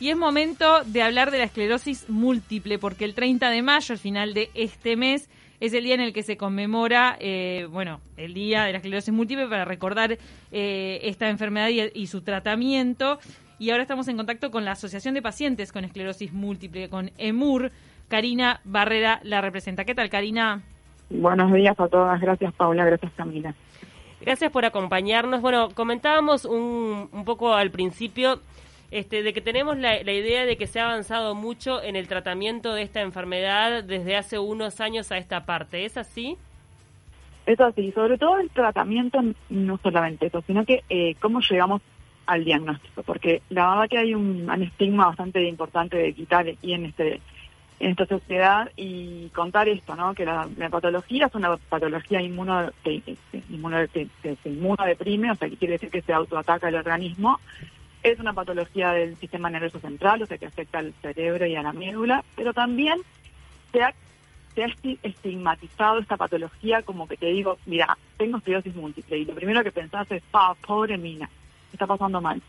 Y es momento de hablar de la esclerosis múltiple, porque el 30 de mayo, al final de este mes, es el día en el que se conmemora, eh, bueno, el día de la esclerosis múltiple para recordar eh, esta enfermedad y, su tratamiento. Y ahora estamos en contacto con la Asociación de Pacientes con Esclerosis Múltiple, con EMUR. Karina Barrera la representa. ¿Qué tal, Karina? Buenos días a todas. Gracias, Paula. Gracias, Camila. Gracias por acompañarnos. Bueno, comentábamos un, un poco al principio este, de que tenemos la, idea de que se ha avanzado mucho en el tratamiento de esta enfermedad desde hace unos años a esta parte. ¿Es así? Es así, sobre todo el tratamiento, no solamente eso, sino que eh, cómo llegamos al diagnóstico, porque la verdad que hay un, estigma bastante importante de quitar aquí en este en esta sociedad y contar esto, ¿no? Que la, patología es una patología inmuno, que, inmuno, que, se inmunodeprime, o sea, que quiere decir que se autoataca el organismo, es una patología del sistema nervioso central, o sea que afecta al cerebro y a la médula, pero también se ha, estigmatizado esta patología como que te digo, mira, tengo esclerosis múltiple y lo primero que pensás es, pa, pobre mina, está pasando mal.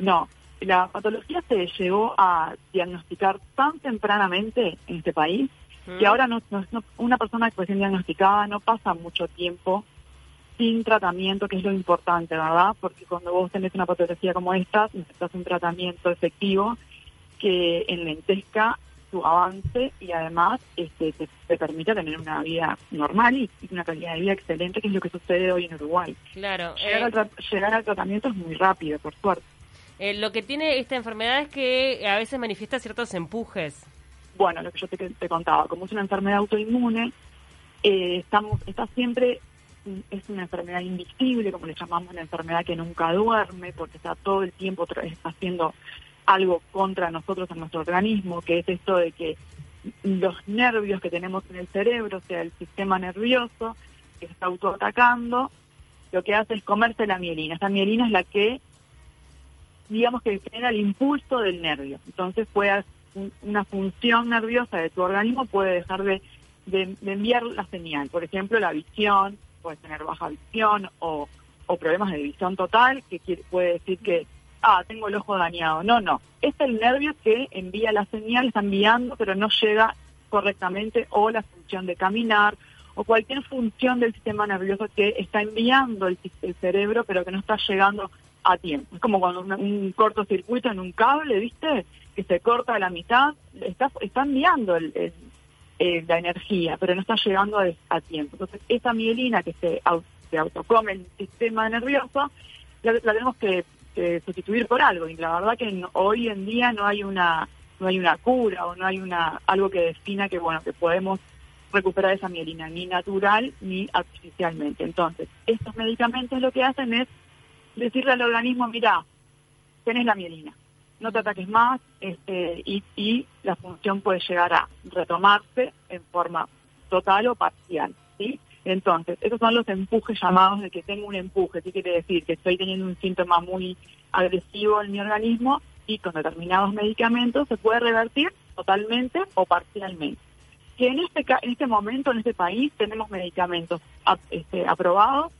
No, la patología se llegó a diagnosticar tan tempranamente en este país que ahora no, una persona que recién diagnosticada no pasa mucho tiempo sin tratamiento, que es lo importante, ¿verdad? Porque cuando vos tenés una patología como esta, necesitas un tratamiento efectivo que enlentezca tu avance y además este, te, te permita tener una vida normal y, una calidad de vida excelente, que es lo que sucede hoy en Uruguay. Claro. Llegar, eh, al, tratamiento es muy rápido, por suerte. Eh, lo que tiene esta enfermedad es que a veces manifiesta ciertos empujes. Bueno, lo que yo te, contaba, como es una enfermedad autoinmune, eh, estamos, está siempre es una enfermedad invisible, como le llamamos, una enfermedad que nunca duerme, porque está todo el tiempo haciendo algo contra nosotros en nuestro organismo, que es esto de que los nervios que tenemos en el cerebro, o sea, el sistema nervioso, que se está autoatacando, lo que hace es comerse la mielina. Esta mielina es la que, digamos que genera el impulso del nervio. Entonces puede una función nerviosa de tu organismo puede dejar de, de enviar la señal. Por ejemplo, la visión, puede tener baja visión o, problemas de visión total, que puede decir que, ah, tengo el ojo dañado. No, no. Es el nervio que envía la señal, está enviando, pero no llega correctamente, o la función de caminar, o cualquier función del sistema nervioso que está enviando el, cerebro, pero que no está llegando a tiempo. Es como cuando un, cortocircuito en un cable, ¿viste? Que se corta a la mitad, está, está enviando el, eh, la energía, pero no está llegando a, tiempo. Entonces, esa mielina que se, autocome el sistema nervioso, la, tenemos que, sustituir por algo. Y la verdad que hoy en día no hay una no hay una cura o no hay una algo que defina que bueno que podemos recuperar esa mielina ni natural ni artificialmente. Entonces, estos medicamentos lo que hacen es decirle al organismo, mira, tenés la mielina, no te ataques más este, y, la función puede llegar a retomarse en forma total o parcial. ¿sí? Entonces, esos son los empujes llamados de que tengo un empuje. ¿Qué quiere decir? Que estoy teniendo un síntoma muy agresivo en mi organismo y con determinados medicamentos se puede revertir totalmente o parcialmente. Que en este, en este momento, en este país, tenemos medicamentos este, aprobados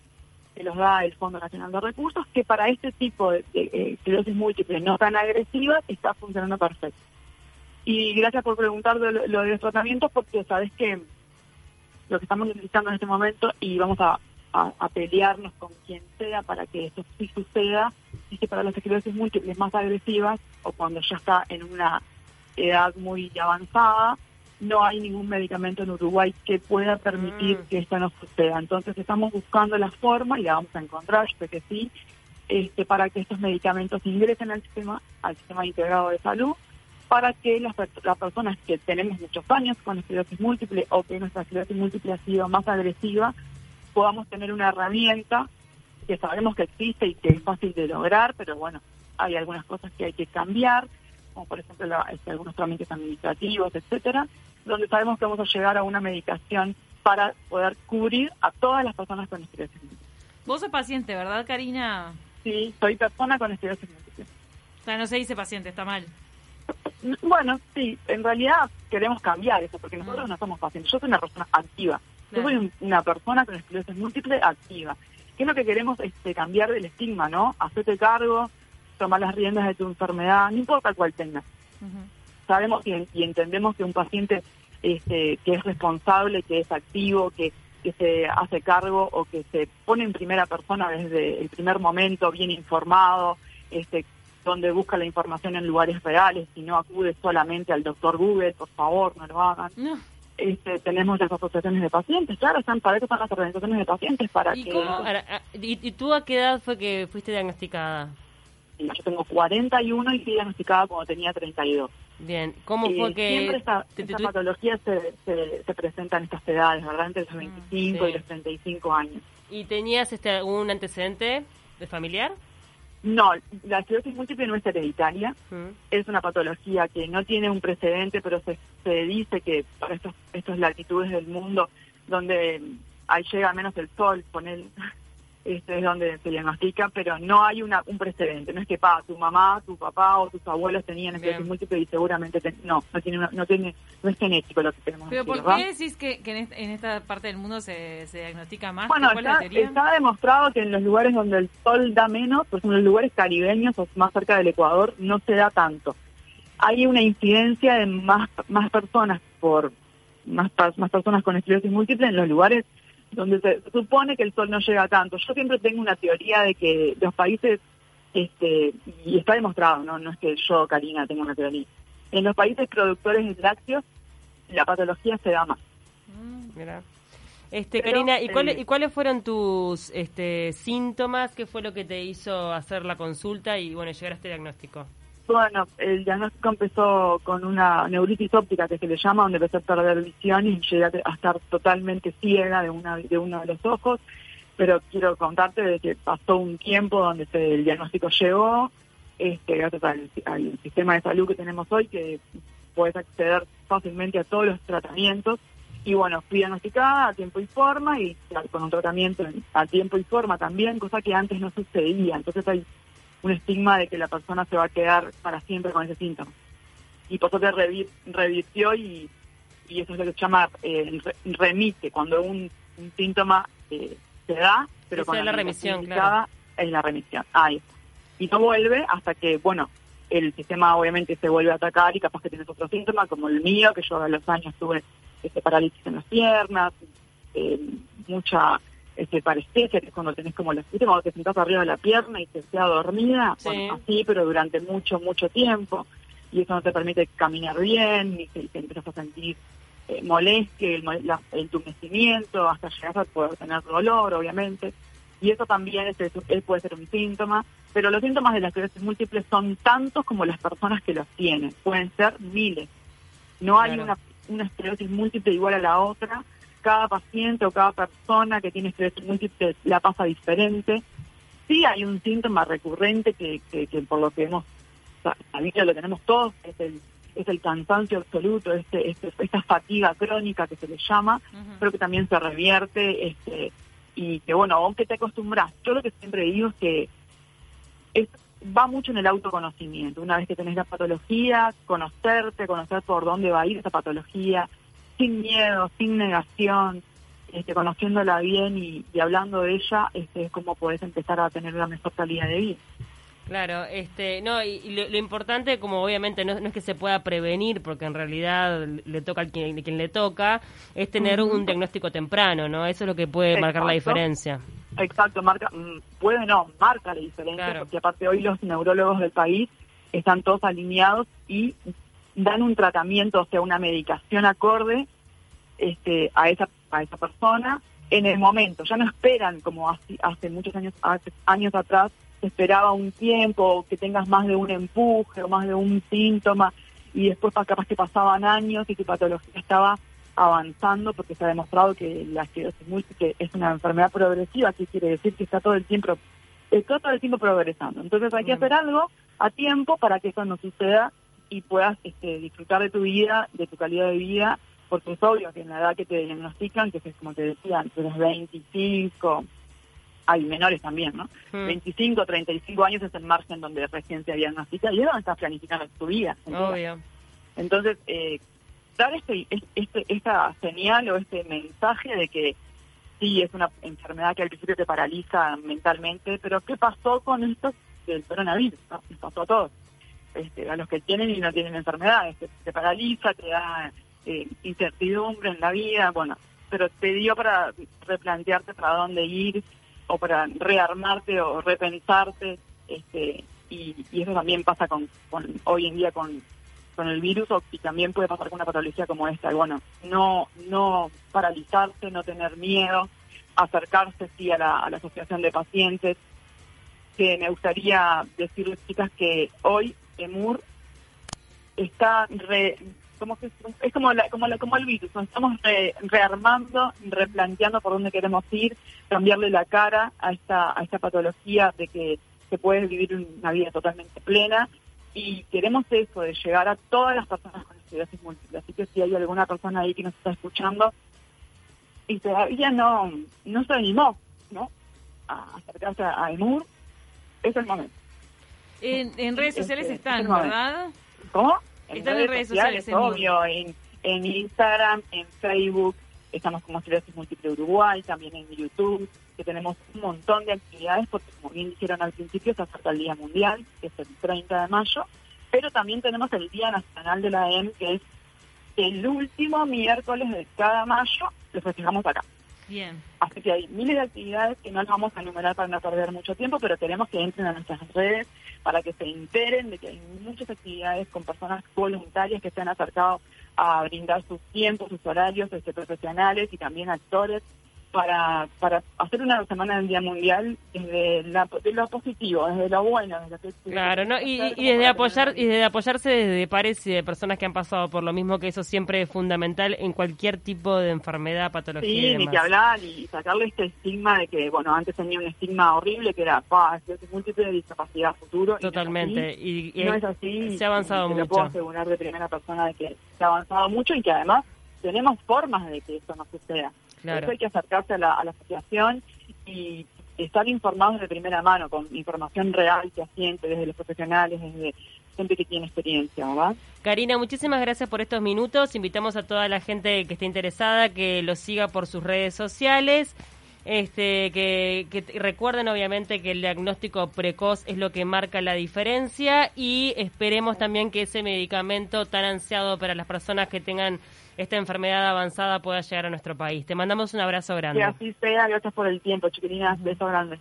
que los da el Fondo Nacional de Recursos, que para este tipo de, esclerosis múltiple no tan agresiva está funcionando perfecto. Y gracias por preguntar lo, de los tratamientos, porque sabes que lo que estamos necesitando en este momento, y vamos a, pelearnos con quien sea para que esto sí suceda, es que para las esclerosis múltiples más agresivas, o cuando ya está en una edad muy avanzada, no hay ningún medicamento en Uruguay que pueda permitir mm. que esto no suceda. Entonces estamos buscando la forma, y la vamos a encontrar, yo sé que sí, este, para que estos medicamentos ingresen al sistema, al sistema integrado de salud, para que las, personas que tenemos muchos años con esclerosis múltiple o que nuestra esclerosis múltiple ha sido más agresiva, podamos tener una herramienta que sabemos que existe y que es fácil de lograr, pero bueno, hay algunas cosas que hay que cambiar, como por ejemplo este, algunos trámites administrativos, etcétera, donde sabemos que vamos a llegar a una medicación para poder cubrir a todas las personas con esclerosis múltiple. Vos sos paciente, ¿verdad, Karina? Sí, soy persona con esclerosis múltiple. O sea, no se dice paciente, está mal. Bueno, sí, en realidad queremos cambiar eso, porque nosotros ah. no somos pacientes. Yo soy una persona activa. Yo soy una persona con esclerosis múltiple activa. ¿Qué es lo que queremos este, cambiar del estigma, no? Hacerte cargo, tomar las riendas de tu enfermedad, no importa cuál tengas. Ujú. Sabemos y, y entendemos que un paciente este, que es responsable, que es activo, que, que se hace cargo o que se pone en primera persona desde el primer momento, bien informado, este, donde busca la información en lugares reales y no acude solamente al doctor Google, por favor, no lo hagan. No. Este, tenemos las asociaciones de pacientes, claro, están para eso están las organizaciones de pacientes, para ¿Y que... cómo? Ahora, ah, ¿y, y tú a qué edad fue que fuiste diagnosticada? Yo tengo 41 y fui diagnosticada cuando tenía 32. Bien, ¿cómo Eh, fue que Siempre esta, te- te esta tuvi- patología se, se, se presenta en estas edades, ¿verdad? Entre los 25 sí. y los 35 años. ¿Y tenías este, algún antecedente de familiar? No, la esclerosis múltiple no es hereditaria, Mm. es una patología que no tiene un precedente, pero se, se dice que para estos, estas latitudes del mundo donde ahí llega menos el sol, él, este es donde se diagnostica, pero no hay una, un precedente. No es que pa, tu mamá, tu papá o tus abuelos tenían esclerosis múltiple y seguramente te- no, no tiene, una- no tiene, no es genético lo que tenemos. Pero ¿por ¿verdad? qué decís que, que en, esta, en esta parte del mundo se, se diagnostica más? Bueno, ¿Cuál es la está, está demostrado que en los lugares donde el sol da menos, por ejemplo, en los lugares caribeños o más cerca del Ecuador, no se da tanto. Hay una incidencia de más, más personas por más, más personas con esclerosis múltiple en los lugares donde se supone que el sol no llega tanto. Yo siempre tengo una teoría de que los países, este, y está demostrado, no, no es que yo, Karina, tenga una teoría. En los países productores de lácteos, la patología se da más. Mm. Mira. Este, Pero, Karina, ¿y, cuáles, eh, ¿y cuáles fueron tus este, síntomas? ¿Qué fue lo que te hizo hacer la consulta y bueno llegar a este diagnóstico? Bueno, el diagnóstico empezó con una neuritis óptica que se le llama, donde empecé a perder visión y llegué a estar totalmente ciega de, una, de uno de los ojos. Pero quiero contarte de que pasó un tiempo donde se- el diagnóstico llegó, este, gracias al, sistema de salud que tenemos hoy, que puedes acceder fácilmente a todos los tratamientos. Y bueno, fui diagnosticada a tiempo y forma y con un tratamiento en- a tiempo y forma también, cosa que antes no sucedía. Entonces hay un estigma de que la persona se va a quedar para siempre con ese síntoma. Y por suerte revi- revirtió y, y eso es lo que se llama eh, re- remite, cuando un, un síntoma eh, se da, pero con es la remisión, es la remisión. Ahí está. Y no vuelve hasta que, bueno, el sistema obviamente se vuelve a atacar y capaz que tienes otro síntoma, como el mío, que yo a los años tuve este, parálisis en las piernas, eh, mucha este, parestesia, que es cuando tenés como la cuando te sentás arriba de la pierna y te quedas dormida, Sí. bueno, así, pero durante mucho, mucho tiempo, y eso no te permite caminar bien, ni te, te empiezas a sentir eh, molestia, el, la- el entumecimiento, hasta llegar a poder tener dolor, obviamente, y eso también es, es- es- puede ser un síntoma, pero los síntomas de la esclerosis múltiple son tantos como las personas que los tienen, pueden ser miles. No hay Claro. una, una esclerosis múltiple igual a la otra, cada paciente o cada persona que tiene esclerosis múltiple la pasa diferente. Sí hay un síntoma recurrente que, que, que por lo que hemos sabido, lo tenemos todos, es el, es el cansancio absoluto, este, este, esta fatiga crónica que se le llama, Ujú. pero que también se revierte este y que bueno, aunque te acostumbras, yo lo que siempre digo es que es, va mucho en el autoconocimiento. Una vez que tenés la patología, conocerte, conocer por dónde va a ir esa patología, sin miedo, sin negación, este, conociéndola bien y, y hablando de ella, este, es como podés empezar a tener una mejor calidad de vida. Claro, este, no, y, y lo, lo importante, como obviamente no, no es que se pueda prevenir, porque en realidad le toca al quien, quien le toca, es tener un diagnóstico temprano, ¿no? Eso es lo que puede marcar la diferencia. Exacto, marca, mm, puede no, marca la diferencia, Claro. porque aparte hoy los neurólogos del país están todos alineados y dan un tratamiento, o sea, una medicación acorde este, a esa a esa persona en el momento. Ya no esperan como hace, hace muchos años hace años atrás se esperaba un tiempo que tengas más de un empuje o más de un síntoma y después pa- capaz que pasaban años y tu patología estaba avanzando porque se ha demostrado que la esclerosis múltiple es una enfermedad progresiva, que quiere decir que está todo el tiempo está todo el tiempo progresando. Entonces hay que hacer algo a tiempo para que eso no suceda y puedas este, disfrutar de tu vida, de tu calidad de vida, porque es obvio que en la edad que te diagnostican, que es como te decía, entre los 25, hay menores también, ¿no? Mm. 25, 35 años es el margen donde recién se diagnostica y es donde estás planificando tu vida. Obvio. Entonces, eh, dar este, este, esta señal o este mensaje de que sí es una enfermedad que al principio te paraliza mentalmente, pero ¿qué pasó con estos del coronavirus, ¿no? nos pasó a todos, este, a los que tienen y no tienen enfermedades, te, paraliza, te da eh, incertidumbre en la vida, bueno, pero te dio para replantearte para dónde ir o para rearmarte o repensarte, este, y, y eso también pasa con, con hoy en día con, con el virus o, y también puede pasar con una patología como esta. Y bueno, no, no paralizarse, no tener miedo, acercarse sí a la, a la asociación de pacientes, que me gustaría decirles, chicas, que hoy EMUR está re, como que es como la, como la, como el virus, estamos re- rearmando, replanteando por dónde queremos ir, cambiarle la cara a esta, a esta patología de que se puede vivir una vida totalmente plena y queremos eso, de llegar a todas las personas con esclerosis múltiple. Así que si hay alguna persona ahí que nos está escuchando y todavía no, no se animó, ¿no? A acercarse a EMUR, es el momento. En, en redes sociales Este, están, es el momento. ¿verdad? ¿Cómo? Están en redes sociales, en obvio, en, en Instagram, en Facebook, estamos como Esclerosis Múltiple Uruguay, también en YouTube, que tenemos un montón de actividades, porque como bien dijeron al principio, se acerca el Día Mundial, que es el 30 de mayo, pero también tenemos el Día Nacional de la EM, que es el último miércoles de cada mayo, lo festejamos acá. Así que hay miles de actividades que no las vamos a enumerar para no perder mucho tiempo, pero queremos que entren a nuestras redes para que se enteren de que hay muchas actividades con personas voluntarias que se han acercado a brindar sus tiempos, sus horarios, este, profesionales y también actores para, para hacer una semana del Día Mundial desde la, de lo positivo, desde lo bueno, desde lo que Claro, ¿no? Y, y desde apoyar y desde apoyarse desde pares y de personas que han pasado por lo mismo, que eso siempre es fundamental en cualquier tipo de enfermedad, patología y Sí, ni demás. que hablar y sacarle este estigma de que, bueno, antes tenía un estigma horrible que era, pa, es múltiple de discapacidad futuro. y no es Totalmente. así. Y, y no es así. se ha avanzado y te mucho. Lo puedo asegurar de primera persona de que se ha avanzado mucho y que además tenemos formas de que eso no suceda. Por eso hay que acercarse a la, a la asociación y estar informados de primera mano, con información real, fehaciente, desde los profesionales, desde gente que tiene experiencia, ¿verdad? Karina, muchísimas gracias por estos minutos. Invitamos a toda la gente que esté interesada que lo siga por sus redes sociales. Este, que, que recuerden obviamente que el diagnóstico precoz es lo que marca la diferencia y esperemos también que ese medicamento tan ansiado para las personas que tengan esta enfermedad avanzada pueda llegar a nuestro país. Te mandamos un abrazo Que grande. así sea, gracias por el tiempo, chiquilinas, beso grande.